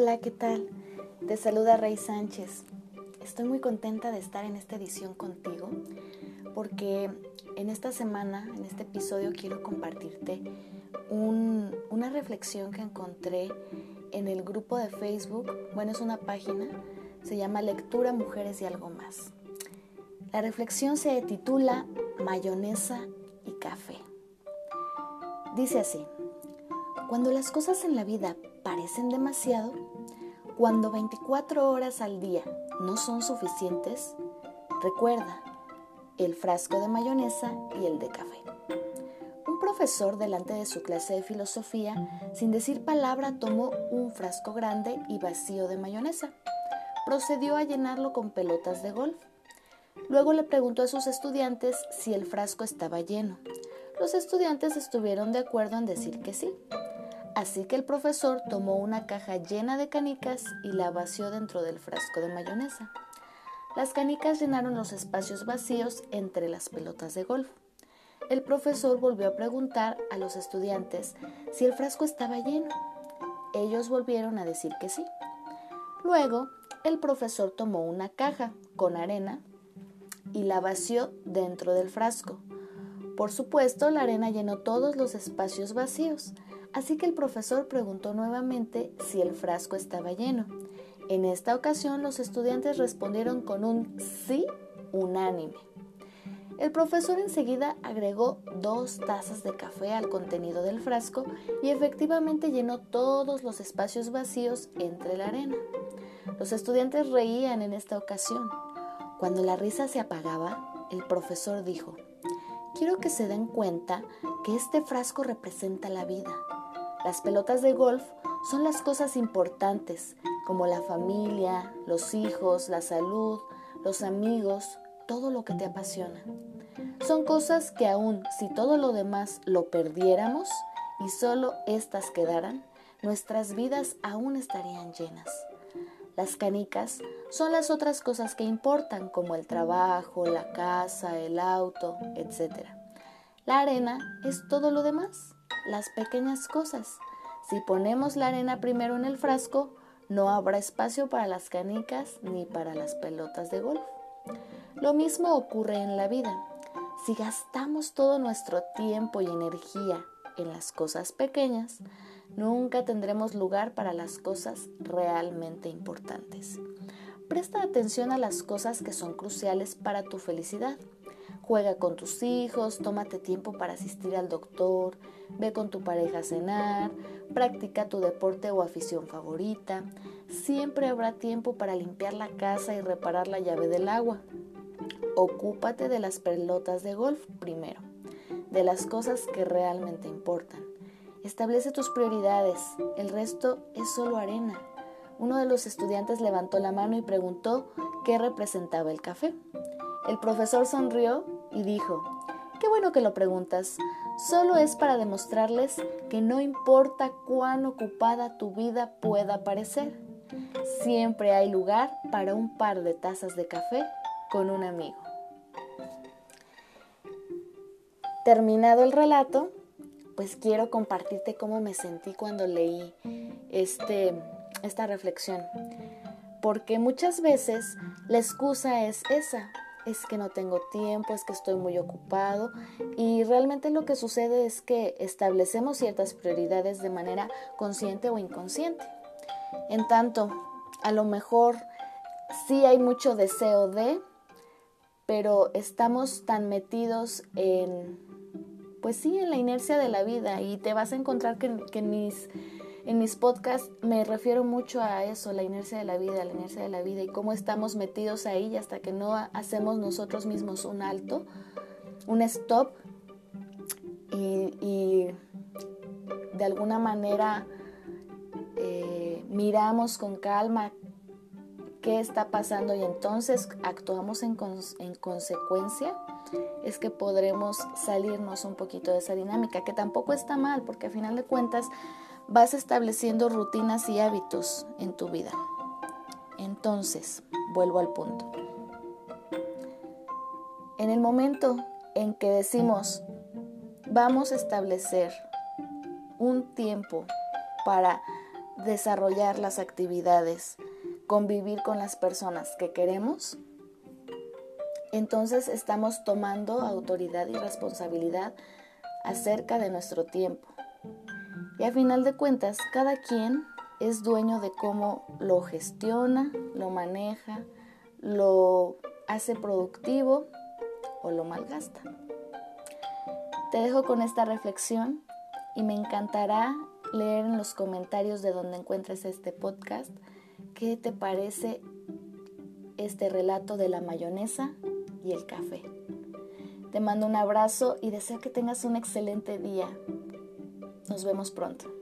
Hola, ¿qué tal? Te saluda Rey Sánchez. Estoy muy contenta de estar en esta edición contigo porque en esta semana, en este episodio, quiero compartirte una reflexión que encontré en el grupo de Facebook. Bueno, es una página, se llama Lectura Mujeres y algo más. La reflexión se titula Mayonesa y café. Dice así, cuando las cosas en la vida parecen demasiado, cuando 24 horas al día no son suficientes, recuerda el frasco de mayonesa y el de café. Un profesor delante de su clase de filosofía, sin decir palabra, tomó un frasco grande y vacío de mayonesa. Procedió a llenarlo con pelotas de golf. Luego le preguntó a sus estudiantes si el frasco estaba lleno. Los estudiantes estuvieron de acuerdo en decir que sí. Así que el profesor tomó una caja llena de canicas y la vació dentro del frasco de mayonesa. Las canicas llenaron los espacios vacíos entre las pelotas de golf. El profesor volvió a preguntar a los estudiantes si el frasco estaba lleno. Ellos volvieron a decir que sí. Luego, el profesor tomó una caja con arena y la vació dentro del frasco. Por supuesto, la arena llenó todos los espacios vacíos, así que el profesor preguntó nuevamente si el frasco estaba lleno. En esta ocasión los estudiantes respondieron con un sí unánime. El profesor enseguida agregó dos tazas de café al contenido del frasco y efectivamente llenó todos los espacios vacíos entre la arena. Los estudiantes reían en esta ocasión. Cuando la risa se apagaba, el profesor dijo, quiero que se den cuenta que este frasco representa la vida. Las pelotas de golf son las cosas importantes, como la familia, los hijos, la salud, los amigos, todo lo que te apasiona. Son cosas que aún si todo lo demás lo perdiéramos y solo éstas quedaran, nuestras vidas aún estarían llenas. Las canicas son las otras cosas que importan, como el trabajo, la casa, el auto, etc. La arena es todo lo demás, las pequeñas cosas. Si ponemos la arena primero en el frasco, no habrá espacio para las canicas ni para las pelotas de golf. Lo mismo ocurre en la vida. Si gastamos todo nuestro tiempo y energía en las cosas pequeñas, nunca tendremos lugar para las cosas realmente importantes. Presta atención a las cosas que son cruciales para tu felicidad. Juega con tus hijos, tómate tiempo para asistir al doctor, ve con tu pareja a cenar, practica tu deporte o afición favorita. Siempre habrá tiempo para limpiar la casa y reparar la llave del agua. Ocúpate de las pelotas de golf primero, de las cosas que realmente importan. Establece tus prioridades, el resto es solo arena. Uno de los estudiantes levantó la mano y preguntó qué representaba el café. El profesor sonrió y dijo, qué bueno que lo preguntas, solo es para demostrarles que no importa cuán ocupada tu vida pueda parecer, siempre hay lugar para un par de tazas de café con un amigo. Terminado el relato, pues quiero compartirte cómo me sentí cuando leí este, esta reflexión. Porque muchas veces la excusa es esa, es que no tengo tiempo, es que estoy muy ocupado y realmente lo que sucede es que establecemos ciertas prioridades de manera consciente o inconsciente. En tanto, a lo mejor sí hay mucho deseo de, pero estamos tan metidos en pues sí, en la inercia de la vida y te vas a encontrar que, en, mis, en mis podcasts me refiero mucho a eso, la inercia de la vida, la inercia de la vida y cómo estamos metidos ahí hasta que no hacemos nosotros mismos un alto, un stop y, de alguna manera eh, miramos con calma qué está pasando y entonces actuamos en consecuencia es que podremos salirnos un poquito de esa dinámica, que tampoco está mal, porque a final de cuentas vas estableciendo rutinas y hábitos en tu vida. Entonces, vuelvo al punto. En el momento en que decimos, vamos a establecer un tiempo para desarrollar las actividades, convivir con las personas que queremos, entonces estamos tomando autoridad y responsabilidad acerca de nuestro tiempo. Y a final de cuentas, cada quien es dueño de cómo lo gestiona, lo maneja, lo hace productivo o lo malgasta. Te dejo con esta reflexión y me encantará leer en los comentarios de donde encuentres este podcast qué te parece este relato de la mayonesa y el café. Te mando un abrazo y deseo que tengas un excelente día. Nos vemos pronto.